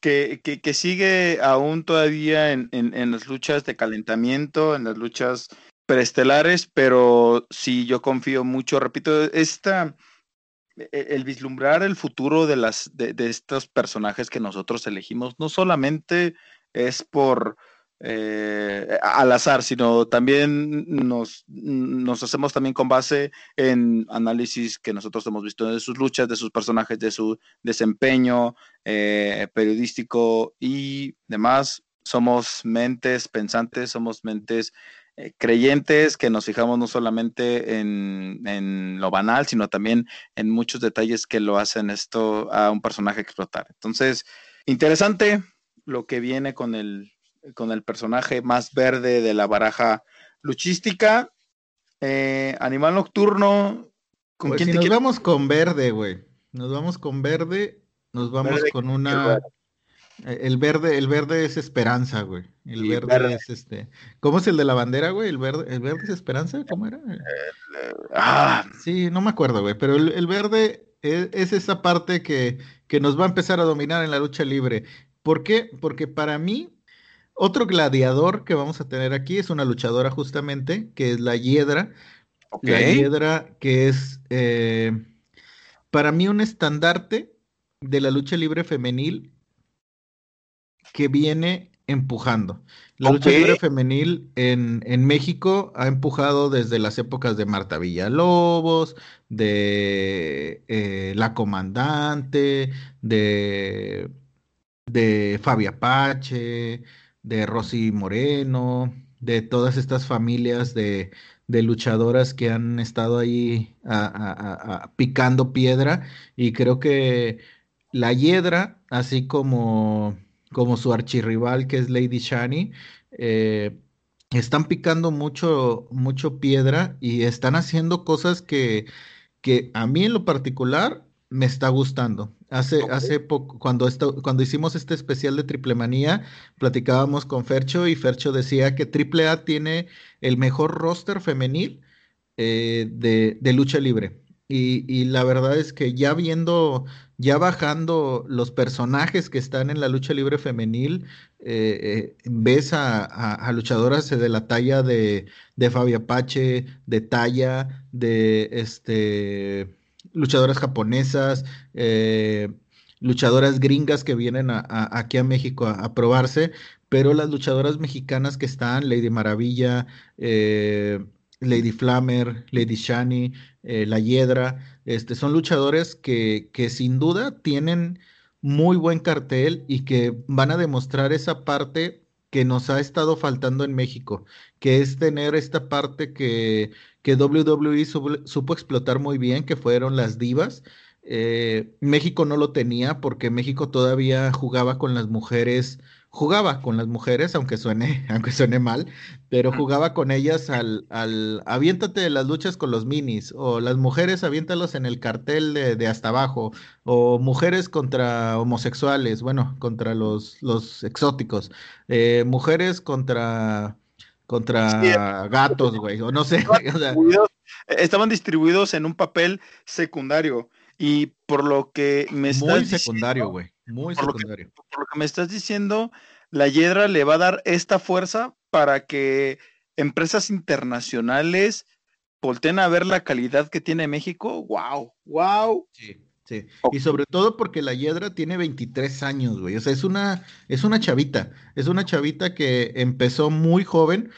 que, que, sigue aún todavía en, en, las luchas de calentamiento, en las luchas preestelares, pero sí, yo confío mucho, repito, esta, e, el vislumbrar el futuro de, las, de, de estos personajes que nosotros elegimos, no solamente es por eh, al azar, sino también nos, nos hacemos también con base en análisis que nosotros hemos visto de sus luchas, de sus personajes, de su desempeño eh, periodístico y demás. Somos mentes pensantes, somos mentes eh, creyentes que nos fijamos no solamente en, en, lo banal, sino también en muchos detalles que lo hacen esto a un personaje explotar. Entonces, interesante lo que viene con el con el personaje más verde de la baraja luchística. Eh, animal nocturno. ¿Con pues si nos vamos con verde, güey. Nos vamos con verde. Nos vamos con una. Eh, el verde, el verde es esperanza, güey. El verde, es este. ¿Cómo es el de la bandera, güey? El verde, el verde es esperanza, ¿cómo era? ah. Sí, no me acuerdo, güey. Pero el, verde es, es, esa parte que, que nos va a empezar a dominar en la lucha libre. ¿Por qué? Porque para mí, otro gladiador que vamos a tener aquí es una luchadora justamente, que es la Hiedra. La Hiedra que es eh, para mí un estandarte de la lucha libre femenil que viene empujando. La lucha libre femenil en, en, México ha empujado desde las épocas de Marta Villalobos, de eh, La Comandante, de, de Fabi Apache, de Rosy Moreno, de todas estas familias de, luchadoras que han estado ahí picando piedra y creo que la Hiedra, así como, como su archirrival que es Lady Shani, eh, están picando mucho, mucho piedra y están haciendo cosas que, que a mí en lo particular me está gustando. Hace, hace poco, cuando, cuando hicimos este especial de Triple Manía, platicábamos con Fercho y Fercho decía que Triple A tiene el mejor roster femenil eh, de, lucha libre. Y, la verdad es que ya viendo, ya bajando los personajes que están en la lucha libre femenil, eh, eh, ves a, luchadoras de la talla de, de Apache, de talla, de este luchadoras japonesas, eh, luchadoras gringas que vienen aquí a México a, probarse, pero las luchadoras mexicanas que están, Lady Maravilla, eh, Lady Flammer, Lady Shani, eh, La Hiedra, este, son luchadores que, que sin duda tienen muy buen cartel y que van a demostrar esa parte que nos ha estado faltando en México, que es tener esta parte que, que WWE supo, explotar muy bien, que fueron las divas. Eh, México no lo tenía porque México todavía jugaba con las mujeres, jugaba con las mujeres, aunque suene, *laughs* aunque suene mal, pero jugaba con ellas al, al aviéntate de las luchas con los minis, o las mujeres aviéntalos en el cartel de, de hasta abajo, o mujeres contra homosexuales, bueno, contra los, los exóticos, eh, mujeres contra contra gatos, güey, o no sé. *laughs* *laughs* estaban distribuidos en un papel secundario. Y por lo que me estás Muy secundario, güey. Muy por lo que- secundario. por lo que me estás diciendo, la Hiedra le va a dar esta fuerza para que empresas internacionales volteen a ver la calidad que tiene México. ¡Wow! ¡Wow! Sí, sí. Y sobre todo porque la Hiedra tiene 23 años, güey. O sea, es una, es una chavita. Es una chavita que empezó muy joven.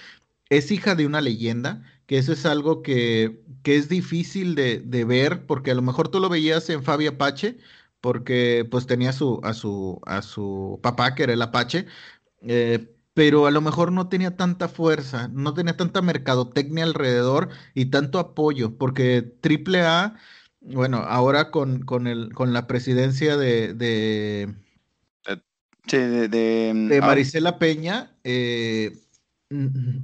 Es hija de una leyenda, que eso es algo que, que es difícil de, de ver, porque a lo mejor tú lo veías en Fabi Apache, porque pues tenía a su, a su, a su papá, que era el Apache. eh, pero a lo mejor no tenía tanta fuerza, no tenía tanta mercadotecnia alrededor y tanto apoyo, porque AAA bueno, ahora con, con, el, con la presidencia de, de, Sí, de, de, de ah, Marisela Peña, eh, mm,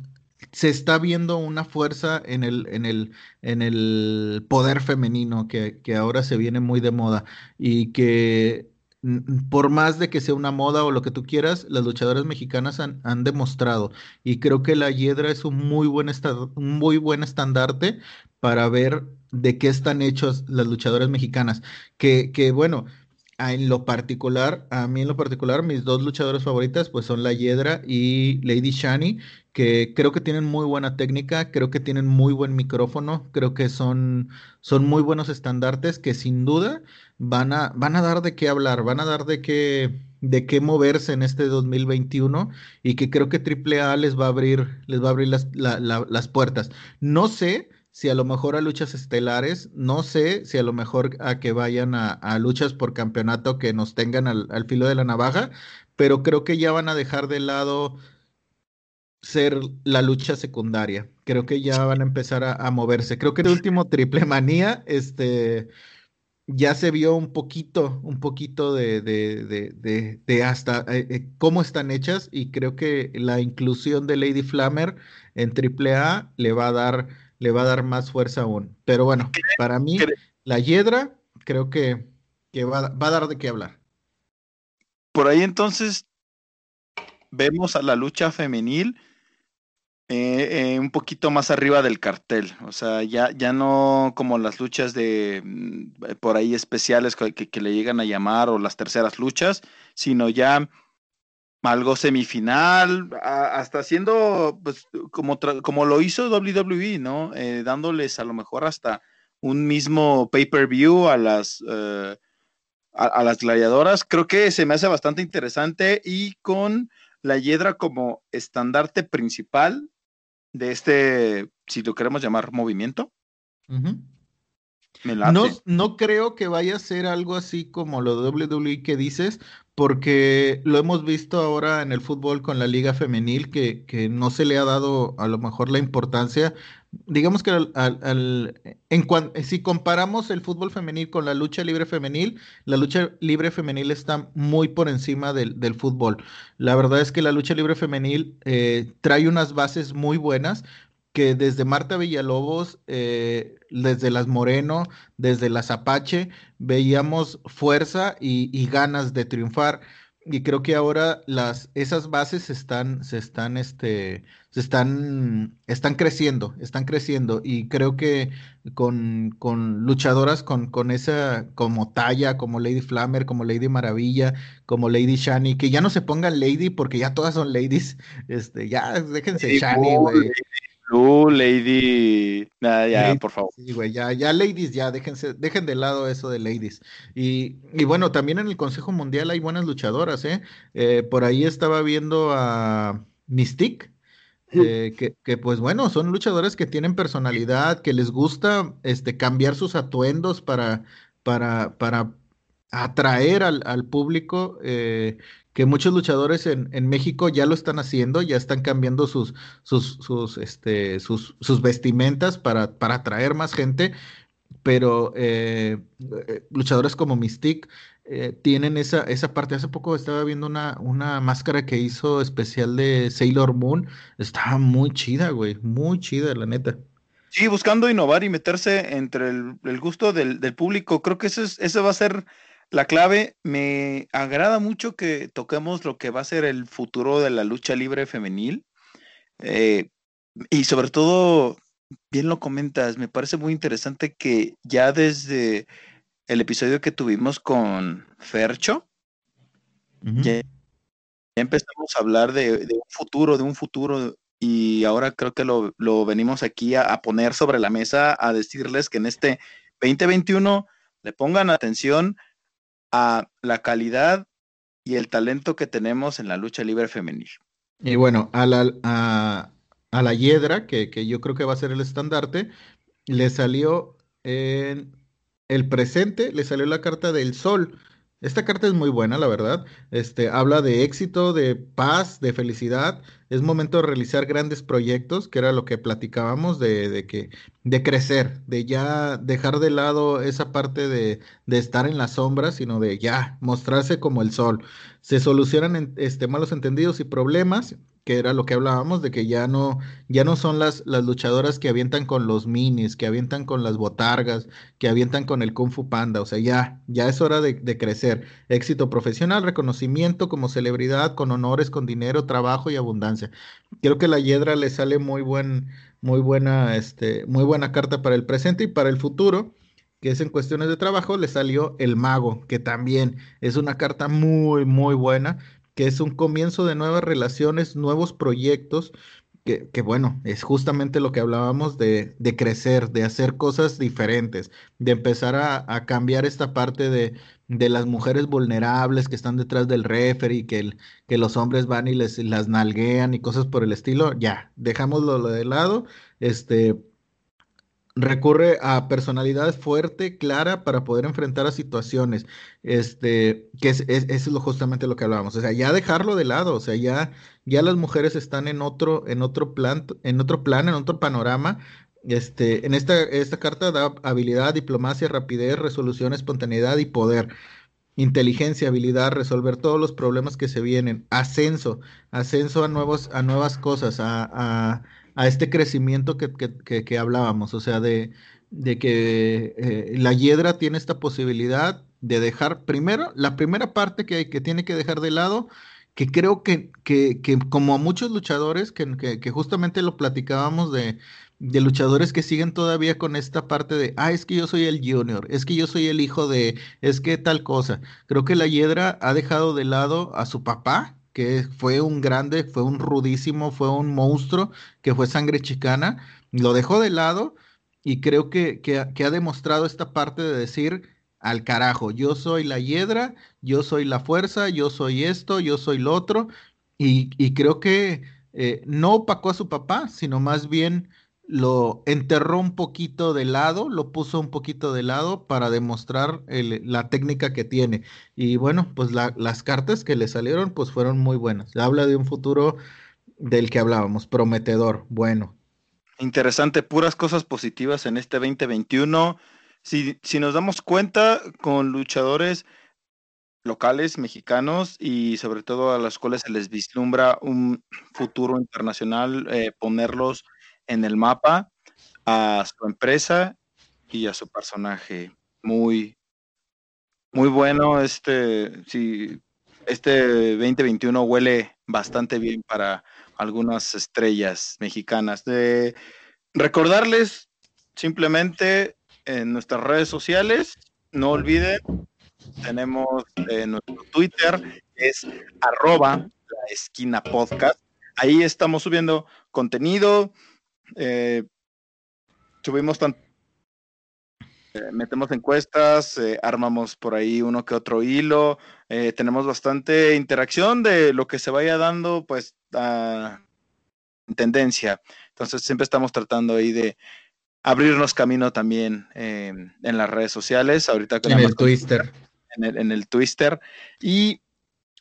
se está viendo una fuerza en el, en el, en el poder femenino que, que ahora se viene muy de moda y que mm, por más de que sea una moda o lo que tú quieras, las luchadoras mexicanas han, han demostrado y creo que la Hiedra es un muy buen, un muy buen estandarte para ver de qué están hechos las luchadoras mexicanas. Que, que bueno, a- en lo particular, a mí en lo particular, mis dos luchadoras favoritas pues son la Hiedra y Lady Shani, que creo que tienen muy buena técnica, creo que tienen muy buen micrófono, creo que son, son muy buenos estandartes que sin duda van a, van a dar de qué hablar, van a dar de qué, de qué moverse en este 2021 y que creo que AAA les va a abrir, les va a abrir las, la- la- las puertas. No sé si a lo mejor a luchas estelares, no sé si a lo mejor a que vayan a, luchas por campeonato que nos tengan al, filo de la navaja, pero creo que ya van a dejar de lado ser la lucha secundaria. Creo que ya van a empezar a, moverse. Creo que el último Triple Manía, este, ya se vio un poquito, un poquito de, de, de, de, de hasta eh, eh, cómo están hechas y creo que la inclusión de Lady Flammer en AAA le va a dar, le va a dar más fuerza aún. Pero bueno, para mí, la Hiedra creo que, que va, a- va a dar de qué hablar. Por ahí entonces vemos a la lucha femenil eh, eh, un poquito más arriba del cartel. O sea, ya, ya no como las luchas de mm, por ahí especiales que, que- que le llegan a llamar o las terceras luchas, sino ya algo semifinal, hasta haciendo pues como, como lo hizo WWE, ¿no? Eh, dándoles a lo mejor hasta un mismo pay-per-view a las eh, a, las gladiadoras. Creo que se me hace bastante interesante y con la Hiedra como estandarte principal de este, si lo queremos llamar movimiento, Ujú. Me late. No, no creo que vaya a ser algo así como lo de WWE que dices, porque lo hemos visto ahora en el fútbol con la liga femenil, que, que no se le ha dado a lo mejor la importancia. Digamos que al- al- al- en cuan- si comparamos el fútbol femenil con la lucha libre femenil, la lucha libre femenil está muy por encima del, del fútbol. La verdad es que la lucha libre femenil eh, trae unas bases muy buenas que desde Marta Villalobos, eh, desde las Moreno, desde las Apache, veíamos fuerza y, y ganas de triunfar. Y creo que ahora las, esas bases se están, se están, este, se están, están creciendo, están creciendo. Y creo que con, con luchadoras con, con esa, como Talla, como Lady Flammer, como Lady Maravilla, como Lady Shani, que ya no se pongan Lady porque ya todas son ladies. Este, ya déjense Lady Shani, güey. Blue, Lady. Nada, ya, Lady- por favor. Sí, güey, ya, ya ladies, ya, déjense, dejen de lado eso de ladies. Y, y bueno, también en el Consejo Mundial hay buenas luchadoras, ¿eh? Eh, por ahí estaba viendo a Mystique, eh, que, que, pues bueno, son luchadoras que tienen personalidad, que les gusta este, cambiar sus atuendos para, para, para atraer al, al público, eh, que muchos luchadores en, en México ya lo están haciendo, ya están cambiando sus, sus, sus, este, sus, sus vestimentas para, para atraer más gente, pero eh, eh, luchadores como Mystique eh, tienen esa, esa parte. Hace poco estaba viendo una, una máscara que hizo especial de Sailor Moon, estaba muy chida, güey, muy chida, la neta. Sí, buscando innovar y meterse entre el, el gusto del, del público. Creo que eso, es, eso va a ser la clave. Me agrada mucho que toquemos lo que va a ser el futuro de la lucha libre femenil. Eh, y sobre todo, bien lo comentas, me parece muy interesante que ya desde el episodio que tuvimos con Fercho, ya, empezamos a hablar de, un futuro, de un futuro, y ahora creo que lo, venimos aquí a, a, poner sobre la mesa, a decirles que en este 2021 le pongan atención a la calidad y el talento que tenemos en la lucha libre femenil. Y bueno, a la, a, a la Hiedra, que, que, yo creo que va a ser el estandarte, le salió en el presente, le salió la carta del sol. Esta carta es muy buena, la verdad. Este, habla de éxito, de paz, de felicidad. Es momento de realizar grandes proyectos, que era lo que platicábamos, de, de que, de crecer, de ya dejar de lado esa parte de, de, estar en la sombra, sino de ya mostrarse como el sol. Se solucionan este, malos entendidos y problemas que era lo que hablábamos, de que ya no, ya no son las, las luchadoras que avientan con los minis, que avientan con las botargas, que avientan con el Kung Fu Panda, o sea, ya, ya es hora de, crecer. Éxito profesional, reconocimiento como celebridad, con honores, con dinero, trabajo y abundancia. Creo que la Hiedra le sale muy buen, muy buena, este, muy buena carta para el presente y para el futuro que es en cuestiones de trabajo, le salió el mago, que también es una carta muy, muy buena, que es un comienzo de nuevas relaciones, nuevos proyectos, que, bueno, es justamente lo que hablábamos de, crecer, de hacer cosas diferentes, de empezar a, cambiar esta parte de, las mujeres vulnerables que están detrás del referee, que, que los hombres van y les las nalguean y cosas por el estilo, ya, dejámoslo de lado, este, recurre a personalidad fuerte, clara, para poder enfrentar a situaciones, este, que es, es, lo, justamente lo que hablábamos, o sea, ya dejarlo de lado, o sea, ya, ya las mujeres están en otro, en otro plan, en otro plan, en otro panorama, este, en esta, esta carta da habilidad, diplomacia, rapidez, resolución, espontaneidad y poder. Inteligencia, habilidad, resolver todos los problemas que se vienen, ascenso, ascenso a nuevos, a nuevas cosas, a a este crecimiento que, hablábamos, o sea, de, de que eh, la hiedra tiene esta posibilidad de dejar, primero, la primera parte que, que tiene que dejar de lado, que creo que, que, como a muchos luchadores, que, justamente lo platicábamos de, de luchadores que siguen todavía con esta parte de, ah, es que yo soy el junior, es que yo soy el hijo de, es que tal cosa. Creo que la hiedra ha dejado de lado a su papá, que fue un grande, fue un rudísimo, fue un monstruo, que fue sangre chicana, lo dejó de lado y creo que, ha demostrado esta parte de decir al carajo, yo soy la hiedra, yo soy la fuerza, yo soy esto, yo soy lo otro, y, creo que eh, no opacó a su papá, sino más bien lo enterró un poquito de lado, lo puso un poquito de lado para demostrar la técnica que tiene. Y bueno, pues las cartas que le salieron pues fueron muy buenas. Habla de un futuro del que hablábamos, prometedor, bueno. Interesante, puras cosas positivas en este 2021. Si, si nos damos cuenta, con luchadores locales mexicanos y sobre todo a los cuales se les vislumbra un futuro internacional, eh, ponerlos en el mapa a su empresa y a su personaje. Muy, muy bueno. Este, sí, este 2021 huele bastante bien para algunas estrellas mexicanas. De recordarles simplemente en nuestras redes sociales, no olviden, tenemos eh, nuestro Twitter, es arroba la esquina podcast. Ahí estamos subiendo contenido, eh, subimos tan eh, metemos encuestas, eh, armamos por ahí uno que otro hilo, eh, tenemos bastante interacción de lo que se vaya dando, pues, en tendencia. Entonces, siempre estamos tratando ahí de abrirnos camino también en las redes sociales. Ahorita en el Twitter. En el, en el Twitter. Y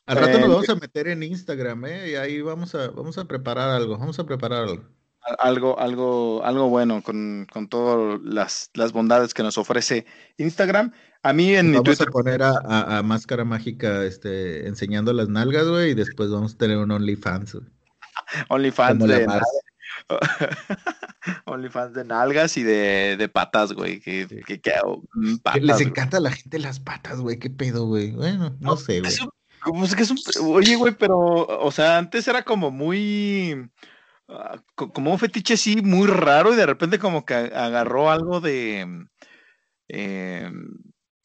al rato nos vamos a meter en Instagram, ¿eh? Y ahí vamos a, vamos a preparar algo, vamos a preparar algo algo, algo, algo bueno con, con todas las, las, bondades que nos ofrece Instagram. A mí en mi Twitter. a poner a, Máscara Mágica este, enseñando las nalgas, güey, y después vamos a tener un OnlyFans. *laughs* OnlyFans de *laughs* OnlyFans de nalgas y de, de patas, güey. Que, que, que, mm, Les encanta a la gente las patas, güey. ¿Qué pedo, güey? Bueno, no, sé, güey. oye, güey, pero, o sea, antes era como muy como un fetiche así muy raro y de repente como que agarró algo de... Eh,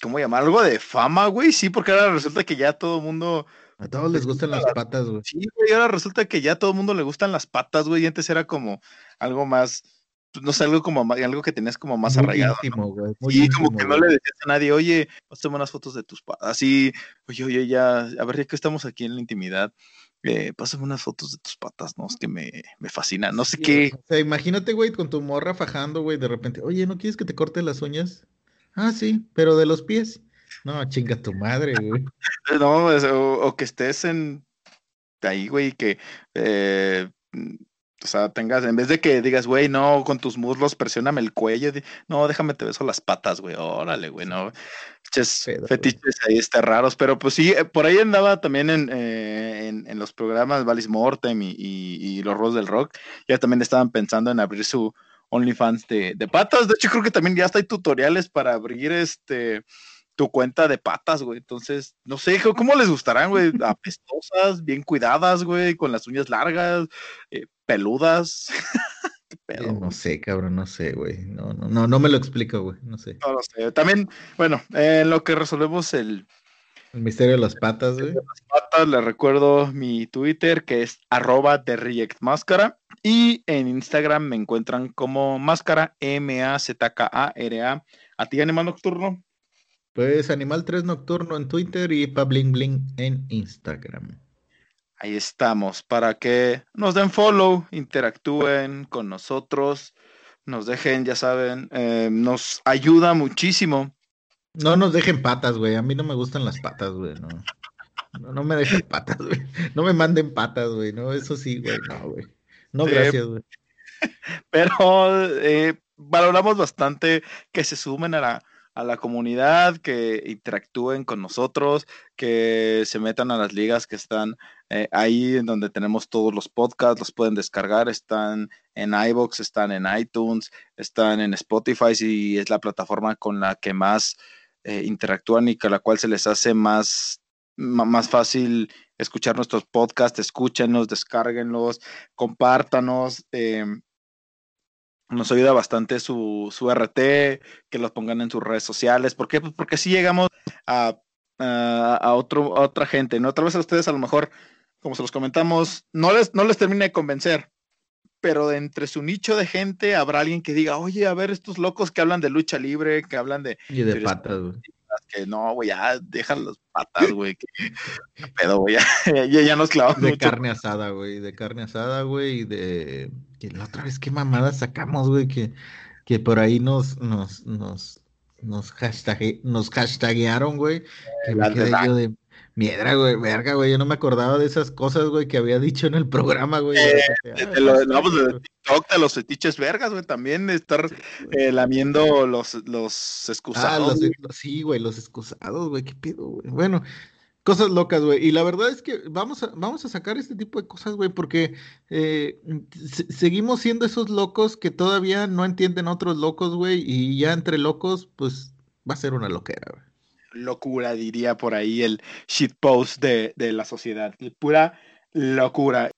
¿Cómo llamar? Algo de fama, güey. Sí, porque ahora resulta que ya todo el mundo... A todos les gustan las patas, güey. Sí, güey, ahora resulta que ya todo el mundo le gustan las patas, güey. Y antes era como algo más no sé, algo como algo que tenías como más arraigado. Íntimo, y como que no le decías a nadie, oye, pásame unas fotos de tus patas. Así, oye, oye, ya, a ver, ya que estamos aquí en la intimidad, eh, pásame unas fotos de tus patas, ¿no? Es que me, me fascina, no sé qué. O sea, imagínate, güey, con tu morra fajando, güey, de repente, oye, ¿no quieres que te corte las uñas? Ah, sí, pero de los pies. No, chinga tu madre, güey. *laughs* no, o, que estés en ahí, güey, que eh, o sea, tengas, en vez de que digas, güey, no, con tus muslos, presióname el cuello, no, déjame te beso las patas, güey, órale, güey, no. fetiches ahí está raros, pero pues sí, eh, por ahí andaba también en, eh, en, los programas Valis Mortem y, y, los Rolls del Rock, ya también estaban pensando en abrir su OnlyFans de, de patas, de hecho creo que también ya está hay tutoriales para abrir este tu cuenta de patas, güey. Entonces, no sé, ¿cómo les gustarán, güey? *laughs* Apestosas, bien cuidadas, güey, con las uñas largas, eh, peludas. *laughs* no sé, cabrón, no sé, güey. No, no, no, no me lo explico, güey. No sé. No lo sé. También, bueno, en lo que resolvemos el. El misterio de las patas, güey. Las patas, les recuerdo mi Twitter, que es arroba de Máscara. Y en Instagram me encuentran como Máscara, M-A-Z-K-A-R-A. -A. ¿A ti, Animal Nocturno? Pues Animal 3 Nocturno en Twitter y Pabling Bling en Instagram. Ahí estamos, para que nos den follow, interactúen con nosotros, nos dejen, ya saben, eh, nos ayuda muchísimo. No nos dejen patas, güey. A mí no me gustan las patas, güey. No. no, me dejen patas, güey. No me manden patas, güey. No, eso sí, güey. No, güey. No, gracias, güey. *laughs* Pero eh, valoramos bastante que se sumen a la a la comunidad, que interactúen con nosotros, que se metan a las ligas que están eh, ahí en donde tenemos todos los podcasts, los pueden descargar, están en iBox, están en iTunes, están en Spotify y es la plataforma con la que más eh, interactúan y con la cual se les hace más, más fácil escuchar nuestros podcasts, escúchenlos, descárguenlos, compártanos. Em, nos ayuda bastante su, su RT, que los pongan en sus redes sociales. ¿Por qué? Pues porque así llegamos a, a, otro, otra gente, ¿no? Otra vez a ustedes a lo mejor, como se los comentamos, no les, no les termina de convencer, pero de entre su nicho de gente habrá alguien que diga, oye, a ver, estos locos que hablan de lucha libre, que hablan de... Y de patas, güey que no, güey, ya dejan las patas, güey. Que, pedo, güey, *laughs* ya, ya, nos clavamos. De carne asada, güey, de carne asada, güey, y de. Que la otra vez, qué mamada sacamos, güey, que, que por ahí nos, nos, nos, nos, hashtag, nos hashtaguearon, güey. Que me quedé yo de. Miedra, güey, verga, güey, yo no me acordaba de esas cosas, güey, que había dicho en el programa, güey. Eh, de, no, pues de TikTok, de los fetiches vergas, güey, también estar eh, lamiendo los, los excusados. Ah, los, sí, güey, los excusados, güey, qué pedo, güey. Bueno, cosas locas, güey. Y la verdad es que vamos a, vamos a sacar este tipo de cosas, güey, porque eh, seguimos siendo esos locos que todavía no entienden otros locos, güey, y ya entre locos, pues va a ser una loquera, güey locura, diría por ahí el shitpost de, de la sociedad. Pura locura.